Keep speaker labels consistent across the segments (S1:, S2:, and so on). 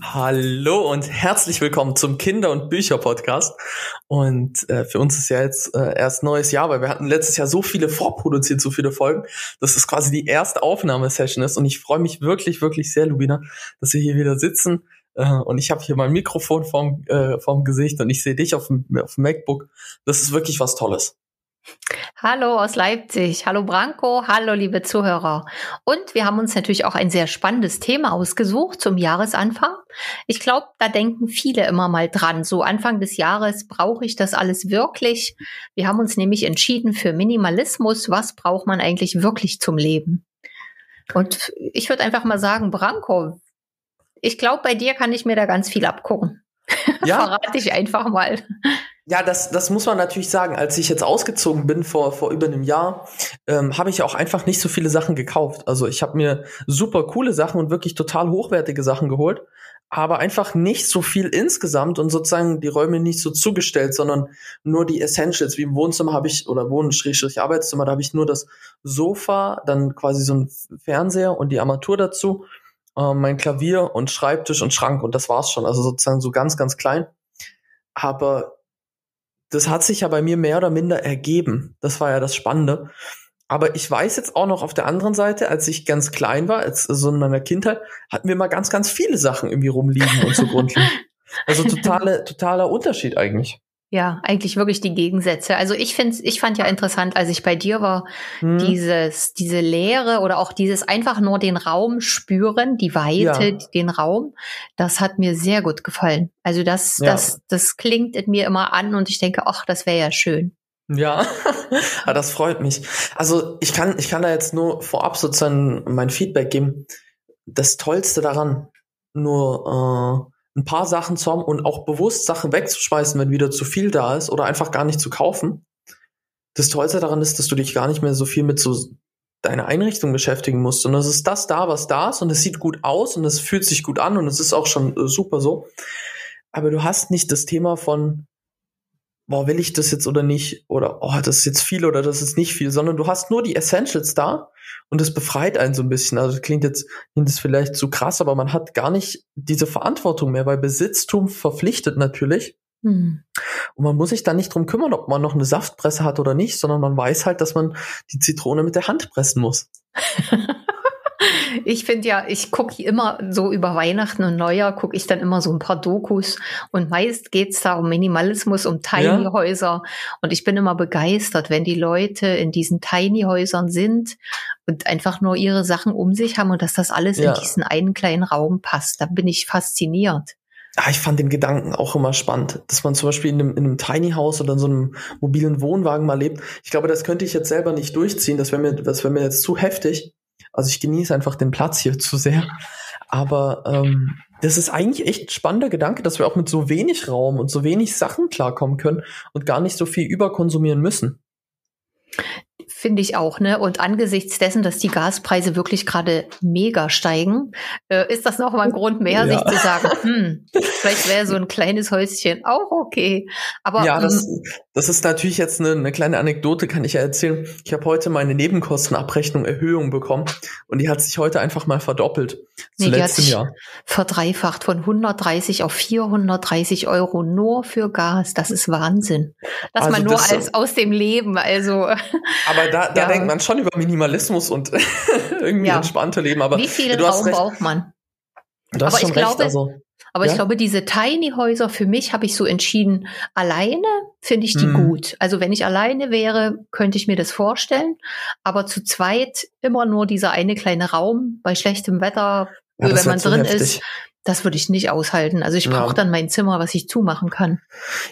S1: Hallo und herzlich willkommen zum Kinder- und Bücher-Podcast. Und äh, für uns ist ja jetzt äh, erst neues Jahr, weil wir hatten letztes Jahr so viele vorproduziert, so viele Folgen, dass es quasi die erste Aufnahmesession ist. Und ich freue mich wirklich, wirklich sehr, Lubina, dass wir hier wieder sitzen. Äh, und ich habe hier mein Mikrofon vorm, äh, vorm Gesicht und ich sehe dich auf dem, auf dem MacBook. Das ist wirklich was Tolles.
S2: Hallo aus Leipzig. Hallo Branko. Hallo liebe Zuhörer. Und wir haben uns natürlich auch ein sehr spannendes Thema ausgesucht zum Jahresanfang. Ich glaube, da denken viele immer mal dran. So Anfang des Jahres brauche ich das alles wirklich. Wir haben uns nämlich entschieden für Minimalismus. Was braucht man eigentlich wirklich zum Leben? Und ich würde einfach mal sagen, Branko, ich glaube, bei dir kann ich mir da ganz viel abgucken. Ja. Verrate ich einfach mal.
S1: Ja, das, das muss man natürlich sagen. Als ich jetzt ausgezogen bin vor, vor über einem Jahr, ähm, habe ich auch einfach nicht so viele Sachen gekauft. Also ich habe mir super coole Sachen und wirklich total hochwertige Sachen geholt, aber einfach nicht so viel insgesamt und sozusagen die Räume nicht so zugestellt, sondern nur die Essentials. Wie im Wohnzimmer habe ich, oder Wohn-Arbeitszimmer, da habe ich nur das Sofa, dann quasi so ein Fernseher und die Armatur dazu, äh, mein Klavier und Schreibtisch und Schrank und das war's schon. Also sozusagen so ganz, ganz klein. Aber das hat sich ja bei mir mehr oder minder ergeben. Das war ja das Spannende. Aber ich weiß jetzt auch noch auf der anderen Seite, als ich ganz klein war, als so in meiner Kindheit, hatten wir mal ganz, ganz viele Sachen irgendwie rumliegen und zugrunde liegen. Also totale, totaler Unterschied eigentlich.
S2: Ja, eigentlich wirklich die Gegensätze. Also ich finde, ich fand ja interessant, als ich bei dir war, hm. dieses, diese Leere oder auch dieses einfach nur den Raum spüren, die Weite, ja. den Raum, das hat mir sehr gut gefallen. Also das, ja. das, das klingt in mir immer an und ich denke, ach, das wäre ja schön.
S1: Ja, ah, das freut mich. Also ich kann, ich kann da jetzt nur vorab sozusagen mein Feedback geben. Das Tollste daran, nur äh, ein paar Sachen zu haben und auch bewusst Sachen wegzuschmeißen, wenn wieder zu viel da ist oder einfach gar nicht zu kaufen. Das Tollste daran ist, dass du dich gar nicht mehr so viel mit so deiner Einrichtung beschäftigen musst, sondern es ist das da, was da ist und es sieht gut aus und es fühlt sich gut an und es ist auch schon äh, super so. Aber du hast nicht das Thema von, boah, will ich das jetzt oder nicht? Oder, oh, das ist jetzt viel oder das ist nicht viel, sondern du hast nur die Essentials da und das befreit einen so ein bisschen. Also das klingt jetzt, klingt das vielleicht zu krass, aber man hat gar nicht diese Verantwortung mehr, weil Besitztum verpflichtet natürlich. Hm. Und man muss sich dann nicht drum kümmern, ob man noch eine Saftpresse hat oder nicht, sondern man weiß halt, dass man die Zitrone mit der Hand pressen muss.
S2: Ich finde ja, ich gucke immer so über Weihnachten und Neujahr, gucke ich dann immer so ein paar Dokus und meist geht's da um Minimalismus, um Tiny-Häuser ja. und ich bin immer begeistert, wenn die Leute in diesen Tiny-Häusern sind und einfach nur ihre Sachen um sich haben und dass das alles ja. in diesen einen kleinen Raum passt. Da bin ich fasziniert.
S1: Ja, ich fand den Gedanken auch immer spannend, dass man zum Beispiel in einem, in einem Tiny House oder in so einem mobilen Wohnwagen mal lebt. Ich glaube, das könnte ich jetzt selber nicht durchziehen. Das wäre mir, das wäre mir jetzt zu heftig. Also ich genieße einfach den Platz hier zu sehr. Aber ähm, das ist eigentlich echt ein spannender Gedanke, dass wir auch mit so wenig Raum und so wenig Sachen klarkommen können und gar nicht so viel überkonsumieren müssen.
S2: Finde ich auch, ne? Und angesichts dessen, dass die Gaspreise wirklich gerade mega steigen, äh, ist das nochmal ein Grund mehr, ja. sich zu sagen, hm, vielleicht wäre so ein kleines Häuschen auch okay. Aber
S1: ja, das, ähm, das ist natürlich jetzt eine, eine kleine Anekdote, kann ich ja erzählen. Ich habe heute meine Nebenkostenabrechnung Erhöhung bekommen und die hat sich heute einfach mal verdoppelt
S2: zu nee, letztem Jahr. Verdreifacht von 130 auf 430 Euro nur für Gas. Das ist Wahnsinn. Das also man nur das, als aus dem Leben, also.
S1: Aber da, da ja. denkt man schon über Minimalismus und irgendwie ja. entspannte Leben. Aber
S2: wie viel Raum braucht man?
S1: Du hast aber schon ich recht, glaube, also,
S2: aber ja? ich glaube, diese Tiny Häuser für mich habe ich so entschieden, alleine finde ich die mhm. gut. Also wenn ich alleine wäre, könnte ich mir das vorstellen. Aber zu zweit immer nur dieser eine kleine Raum bei schlechtem Wetter, ja, wenn man drin ist, das würde ich nicht aushalten. Also ich brauche ja. dann mein Zimmer, was ich zumachen kann.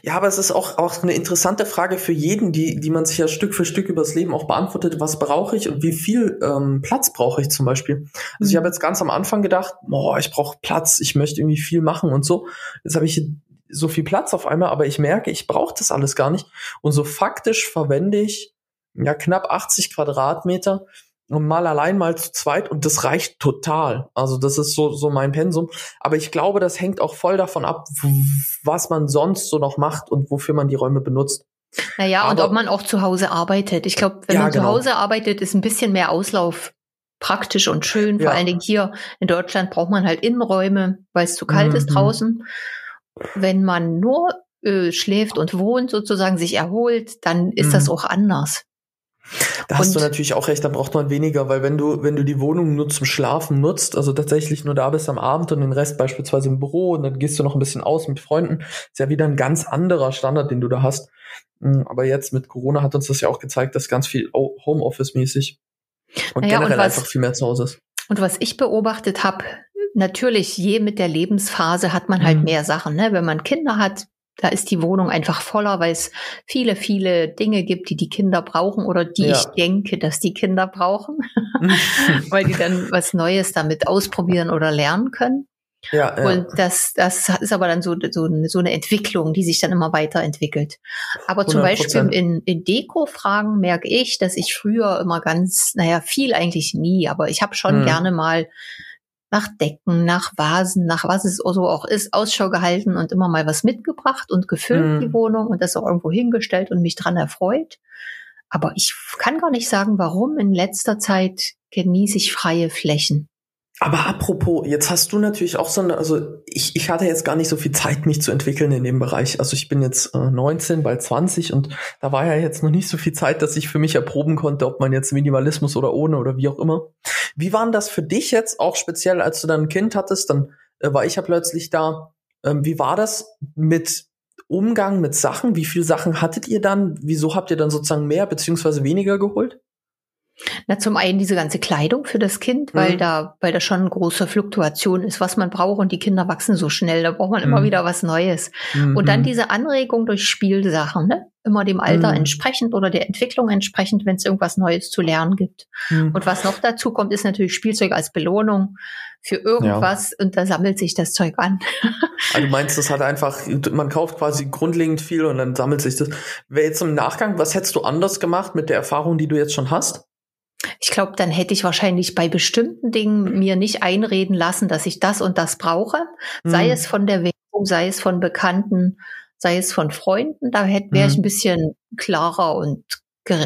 S1: Ja, aber es ist auch, auch eine interessante Frage für jeden, die, die man sich ja Stück für Stück übers Leben auch beantwortet. Was brauche ich und wie viel ähm, Platz brauche ich zum Beispiel? Also mhm. ich habe jetzt ganz am Anfang gedacht, boah, ich brauche Platz, ich möchte irgendwie viel machen und so. Jetzt habe ich so viel Platz auf einmal, aber ich merke, ich brauche das alles gar nicht. Und so faktisch verwende ich ja knapp 80 Quadratmeter und mal allein, mal zu zweit und das reicht total. Also das ist so, so mein Pensum. Aber ich glaube, das hängt auch voll davon ab, was man sonst so noch macht und wofür man die Räume benutzt.
S2: Naja, Aber, und ob man auch zu Hause arbeitet. Ich glaube, wenn ja, man zu genau. Hause arbeitet, ist ein bisschen mehr Auslauf praktisch und schön. Vor ja. allen Dingen hier in Deutschland braucht man halt Innenräume, weil es zu kalt mhm. ist draußen. Wenn man nur äh, schläft und wohnt, sozusagen sich erholt, dann ist mhm. das auch anders.
S1: Da hast und, du natürlich auch recht, da braucht man weniger, weil wenn du, wenn du die Wohnung nur zum Schlafen nutzt, also tatsächlich nur da bist am Abend und den Rest beispielsweise im Büro und dann gehst du noch ein bisschen aus mit Freunden, ist ja wieder ein ganz anderer Standard, den du da hast. Hm, aber jetzt mit Corona hat uns das ja auch gezeigt, dass ganz viel Homeoffice-mäßig und naja, generell und was, einfach viel mehr zu Hause ist.
S2: Und was ich beobachtet habe, natürlich je mit der Lebensphase hat man halt mhm. mehr Sachen. Ne? Wenn man Kinder hat, da ist die Wohnung einfach voller, weil es viele, viele Dinge gibt, die die Kinder brauchen oder die ja. ich denke, dass die Kinder brauchen, weil die dann was Neues damit ausprobieren oder lernen können. Ja, ja. Und das, das ist aber dann so, so, so eine Entwicklung, die sich dann immer weiterentwickelt. Aber zum 100%. Beispiel in, in Deko-Fragen merke ich, dass ich früher immer ganz, naja, viel eigentlich nie, aber ich habe schon hm. gerne mal nach Decken, nach Vasen, nach was es so auch ist, Ausschau gehalten und immer mal was mitgebracht und gefüllt, mhm. die Wohnung, und das auch irgendwo hingestellt und mich dran erfreut. Aber ich kann gar nicht sagen, warum in letzter Zeit genieße ich freie Flächen.
S1: Aber apropos, jetzt hast du natürlich auch so eine, also ich, ich hatte jetzt gar nicht so viel Zeit, mich zu entwickeln in dem Bereich. Also ich bin jetzt äh, 19, bald 20 und da war ja jetzt noch nicht so viel Zeit, dass ich für mich erproben konnte, ob man jetzt Minimalismus oder ohne oder wie auch immer. Wie waren das für dich jetzt auch speziell, als du dann ein Kind hattest? Dann äh, war ich ja plötzlich da. Ähm, wie war das mit Umgang mit Sachen? Wie viele Sachen hattet ihr dann? Wieso habt ihr dann sozusagen mehr beziehungsweise weniger geholt?
S2: Na, zum einen diese ganze Kleidung für das Kind, weil mhm. da, weil da schon eine große Fluktuation ist, was man braucht und die Kinder wachsen so schnell, da braucht man mhm. immer wieder was Neues. Mhm. Und dann diese Anregung durch Spielsachen, ne? Immer dem Alter mhm. entsprechend oder der Entwicklung entsprechend, wenn es irgendwas Neues zu lernen gibt. Mhm. Und was noch dazu kommt, ist natürlich Spielzeug als Belohnung für irgendwas ja. und da sammelt sich das Zeug an.
S1: also du meinst, das hat einfach, man kauft quasi grundlegend viel und dann sammelt sich das. Wäre jetzt im Nachgang, was hättest du anders gemacht mit der Erfahrung, die du jetzt schon hast?
S2: Ich glaube, dann hätte ich wahrscheinlich bei bestimmten Dingen mir nicht einreden lassen, dass ich das und das brauche, mhm. sei es von der Werbung, sei es von Bekannten, sei es von Freunden. Da wäre mhm. ich ein bisschen klarer und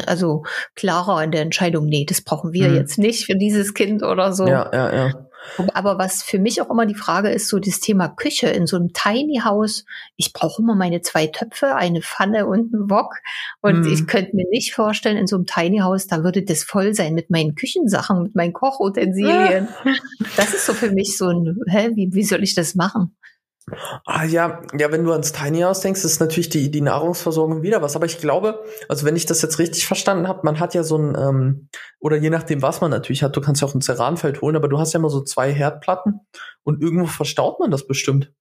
S2: also klarer in der Entscheidung, nee, das brauchen wir mhm. jetzt nicht für dieses Kind oder so.
S1: Ja, ja, ja.
S2: Aber was für mich auch immer die Frage ist, so das Thema Küche in so einem Tiny House. Ich brauche immer meine zwei Töpfe, eine Pfanne und einen Wok. Und mhm. ich könnte mir nicht vorstellen, in so einem Tiny House, da würde das voll sein mit meinen Küchensachen, mit meinen Kochutensilien. Ja. Das ist so für mich so ein, hä, wie, wie soll ich das machen?
S1: Ah ja, ja, wenn du ans Tiny House denkst, ist natürlich die, die Nahrungsversorgung wieder was. Aber ich glaube, also wenn ich das jetzt richtig verstanden habe, man hat ja so ein, ähm, oder je nachdem, was man natürlich hat, du kannst ja auch ein Ceranfeld holen, aber du hast ja immer so zwei Herdplatten und irgendwo verstaut man das bestimmt.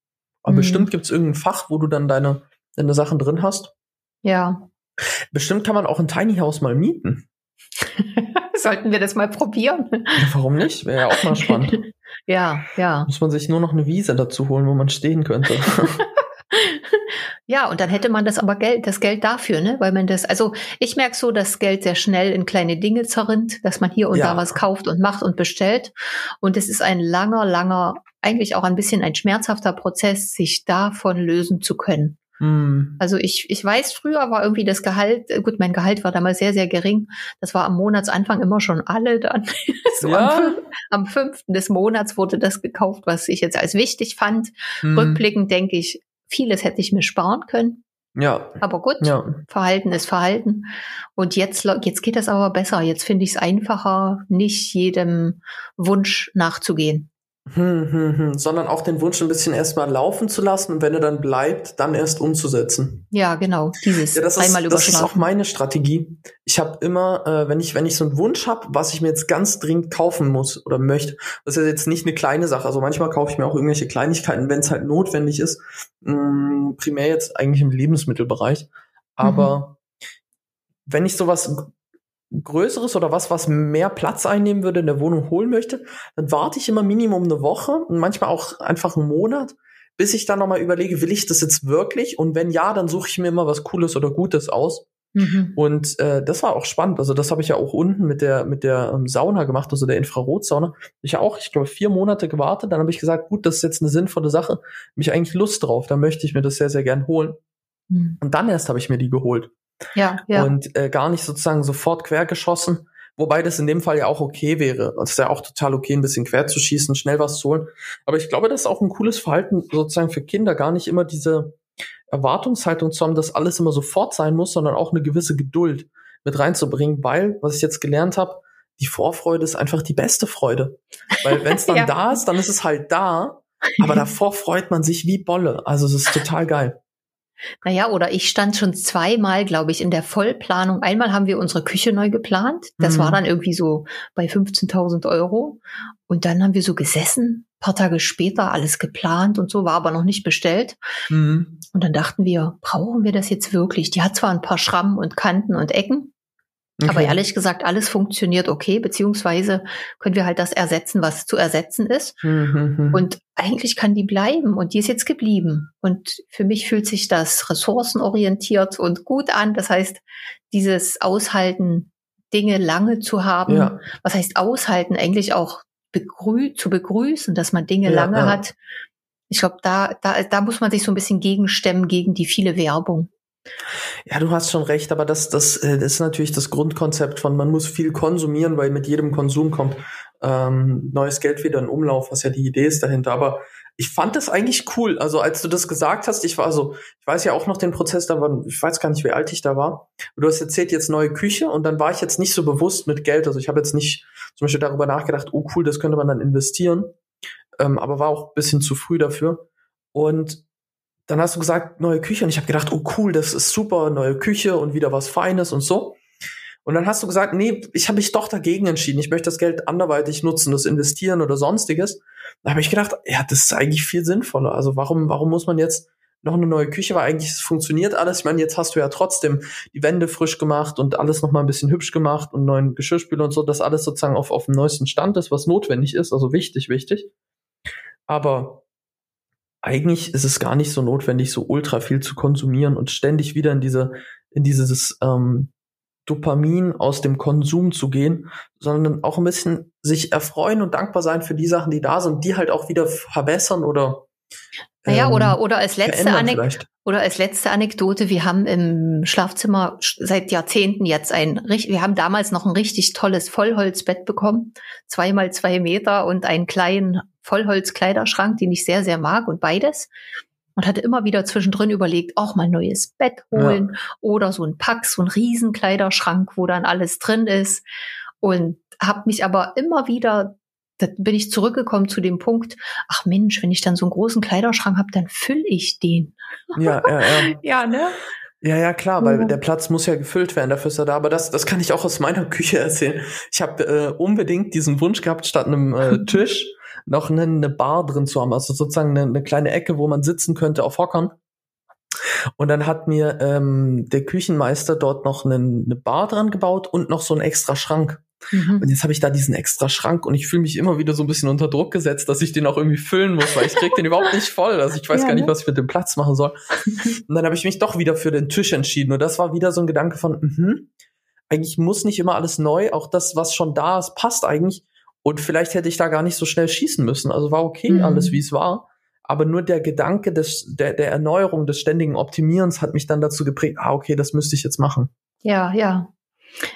S1: Aber mhm. bestimmt gibt es irgendein Fach, wo du dann deine, deine Sachen drin hast.
S2: Ja.
S1: Bestimmt kann man auch ein Tiny House mal mieten.
S2: Sollten wir das mal probieren?
S1: Ja, warum nicht? Wäre ja auch mal spannend.
S2: ja, ja.
S1: Muss man sich nur noch eine Wiese dazu holen, wo man stehen könnte.
S2: ja, und dann hätte man das aber Geld, das Geld dafür, ne? Weil man das, also ich merke so, dass Geld sehr schnell in kleine Dinge zerrinnt, dass man hier und ja. da was kauft und macht und bestellt. Und es ist ein langer, langer, eigentlich auch ein bisschen ein schmerzhafter Prozess, sich davon lösen zu können. Mhm. Also ich, ich weiß, früher war irgendwie das Gehalt, äh, gut, mein Gehalt war damals sehr, sehr gering. Das war am Monatsanfang immer schon alle dann. so ja. am, am fünften des Monats wurde das gekauft, was ich jetzt als wichtig fand. Mhm. Rückblickend denke ich, vieles hätte ich mir sparen können.
S1: Ja.
S2: Aber gut, ja. Verhalten ist Verhalten. Und jetzt, jetzt geht das aber besser. Jetzt finde ich es einfacher, nicht jedem Wunsch nachzugehen.
S1: Hm, hm, hm. Sondern auch den Wunsch ein bisschen erstmal laufen zu lassen und wenn er dann bleibt, dann erst umzusetzen.
S2: Ja, genau. Dieses
S1: ja, das einmal ist, Das ist auch meine Strategie. Ich habe immer, äh, wenn ich wenn ich so einen Wunsch habe, was ich mir jetzt ganz dringend kaufen muss oder möchte, das ist jetzt nicht eine kleine Sache. Also manchmal kaufe ich mir auch irgendwelche Kleinigkeiten, wenn es halt notwendig ist. Mh, hm, primär jetzt eigentlich im Lebensmittelbereich. Aber mhm. wenn ich sowas Größeres oder was, was mehr Platz einnehmen würde, in der Wohnung holen möchte, dann warte ich immer Minimum eine Woche und manchmal auch einfach einen Monat, bis ich dann nochmal überlege, will ich das jetzt wirklich? Und wenn ja, dann suche ich mir immer was Cooles oder Gutes aus. Mhm. Und äh, das war auch spannend. Also das habe ich ja auch unten mit der mit der ähm, Sauna gemacht, also der Infrarotsauna. Ich ja auch, ich glaube, vier Monate gewartet. Dann habe ich gesagt, gut, das ist jetzt eine sinnvolle Sache. Mich eigentlich Lust drauf. Da möchte ich mir das sehr sehr gern holen. Mhm. Und dann erst habe ich mir die geholt.
S2: Ja, ja.
S1: Und äh, gar nicht sozusagen sofort quergeschossen, Wobei das in dem Fall ja auch okay wäre. Es ist ja auch total okay, ein bisschen quer zu schießen, schnell was zu holen. Aber ich glaube, das ist auch ein cooles Verhalten sozusagen für Kinder, gar nicht immer diese Erwartungshaltung zu haben, dass alles immer sofort sein muss, sondern auch eine gewisse Geduld mit reinzubringen, weil, was ich jetzt gelernt habe, die Vorfreude ist einfach die beste Freude. Weil wenn es dann ja. da ist, dann ist es halt da, aber davor freut man sich wie Bolle. Also es ist total geil.
S2: Naja, oder ich stand schon zweimal, glaube ich, in der Vollplanung. Einmal haben wir unsere Küche neu geplant. Das mhm. war dann irgendwie so bei 15.000 Euro. Und dann haben wir so gesessen, paar Tage später alles geplant und so, war aber noch nicht bestellt. Mhm. Und dann dachten wir, brauchen wir das jetzt wirklich? Die hat zwar ein paar Schrammen und Kanten und Ecken, Okay. Aber ehrlich gesagt, alles funktioniert okay, beziehungsweise können wir halt das ersetzen, was zu ersetzen ist. Mhm. Und eigentlich kann die bleiben und die ist jetzt geblieben. Und für mich fühlt sich das ressourcenorientiert und gut an. Das heißt, dieses Aushalten, Dinge lange zu haben, ja. was heißt aushalten, eigentlich auch begrü zu begrüßen, dass man Dinge ja, lange ja. hat. Ich glaube, da, da, da muss man sich so ein bisschen gegenstemmen gegen die viele Werbung.
S1: Ja, du hast schon recht, aber das, das, äh, das ist natürlich das Grundkonzept von, man muss viel konsumieren, weil mit jedem Konsum kommt ähm, neues Geld wieder in Umlauf, was ja die Idee ist dahinter. Aber ich fand das eigentlich cool. Also als du das gesagt hast, ich war so, ich weiß ja auch noch den Prozess, da war, ich weiß gar nicht, wie alt ich da war. Du hast erzählt jetzt neue Küche und dann war ich jetzt nicht so bewusst mit Geld. Also ich habe jetzt nicht zum Beispiel darüber nachgedacht, oh cool, das könnte man dann investieren. Ähm, aber war auch bisschen zu früh dafür. Und dann hast du gesagt, neue Küche. Und ich habe gedacht, oh cool, das ist super, neue Küche und wieder was Feines und so. Und dann hast du gesagt, nee, ich habe mich doch dagegen entschieden. Ich möchte das Geld anderweitig nutzen, das investieren oder sonstiges. Da habe ich gedacht, ja, das ist eigentlich viel sinnvoller. Also warum, warum muss man jetzt noch eine neue Küche, weil eigentlich funktioniert alles. Ich meine, jetzt hast du ja trotzdem die Wände frisch gemacht und alles noch mal ein bisschen hübsch gemacht und neuen Geschirrspüler und so, dass alles sozusagen auf, auf dem neuesten Stand ist, was notwendig ist. Also wichtig, wichtig. Aber eigentlich ist es gar nicht so notwendig, so ultra viel zu konsumieren und ständig wieder in diese, in dieses ähm, Dopamin aus dem Konsum zu gehen, sondern auch ein bisschen sich erfreuen und dankbar sein für die Sachen, die da sind, die halt auch wieder verbessern oder
S2: naja, ähm, oder, oder als letzte Anekdote, oder als letzte Anekdote, wir haben im Schlafzimmer seit Jahrzehnten jetzt ein, wir haben damals noch ein richtig tolles Vollholzbett bekommen, zweimal zwei Meter und einen kleinen Vollholzkleiderschrank, den ich sehr, sehr mag und beides. Und hatte immer wieder zwischendrin überlegt, auch mal ein neues Bett holen ja. oder so ein Pack, so ein Riesenkleiderschrank, wo dann alles drin ist. Und habe mich aber immer wieder da bin ich zurückgekommen zu dem Punkt, ach Mensch, wenn ich dann so einen großen Kleiderschrank habe, dann fülle ich den.
S1: Ja, ja, ja.
S2: ja, ne?
S1: Ja, ja, klar, weil ja. der Platz muss ja gefüllt werden, dafür ist er da. Aber das, das kann ich auch aus meiner Küche erzählen. Ich habe äh, unbedingt diesen Wunsch gehabt, statt einem äh, Tisch noch eine, eine Bar drin zu haben. Also sozusagen eine, eine kleine Ecke, wo man sitzen könnte auf Hockern. Und dann hat mir ähm, der Küchenmeister dort noch eine, eine Bar dran gebaut und noch so einen extra Schrank. Mhm. Und jetzt habe ich da diesen extra Schrank und ich fühle mich immer wieder so ein bisschen unter Druck gesetzt, dass ich den auch irgendwie füllen muss, weil ich krieg den überhaupt nicht voll. Also ich weiß ja, gar nicht, ne? was ich mit dem Platz machen soll. Und dann habe ich mich doch wieder für den Tisch entschieden. Und das war wieder so ein Gedanke von, mh, eigentlich muss nicht immer alles neu, auch das, was schon da ist, passt eigentlich. Und vielleicht hätte ich da gar nicht so schnell schießen müssen. Also war okay, mhm. alles wie es war. Aber nur der Gedanke des, der, der Erneuerung, des ständigen Optimierens hat mich dann dazu geprägt, ah, okay, das müsste ich jetzt machen.
S2: Ja, ja.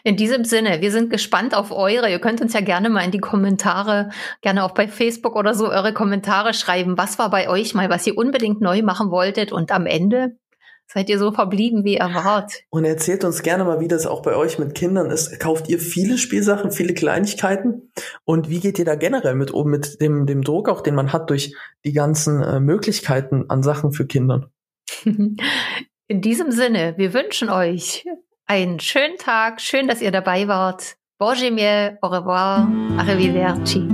S2: In diesem Sinne, wir sind gespannt auf eure. Ihr könnt uns ja gerne mal in die Kommentare, gerne auch bei Facebook oder so eure Kommentare schreiben. Was war bei euch mal, was ihr unbedingt neu machen wolltet? Und am Ende seid ihr so verblieben wie erwartet.
S1: Und erzählt uns gerne mal, wie das auch bei euch mit Kindern ist. Kauft ihr viele Spielsachen, viele Kleinigkeiten? Und wie geht ihr da generell mit um, mit dem, dem Druck auch, den man hat durch die ganzen äh, Möglichkeiten an Sachen für Kinder?
S2: In diesem Sinne, wir wünschen euch einen schönen Tag. Schön, dass ihr dabei wart. Bonjour, au revoir, arrivederci.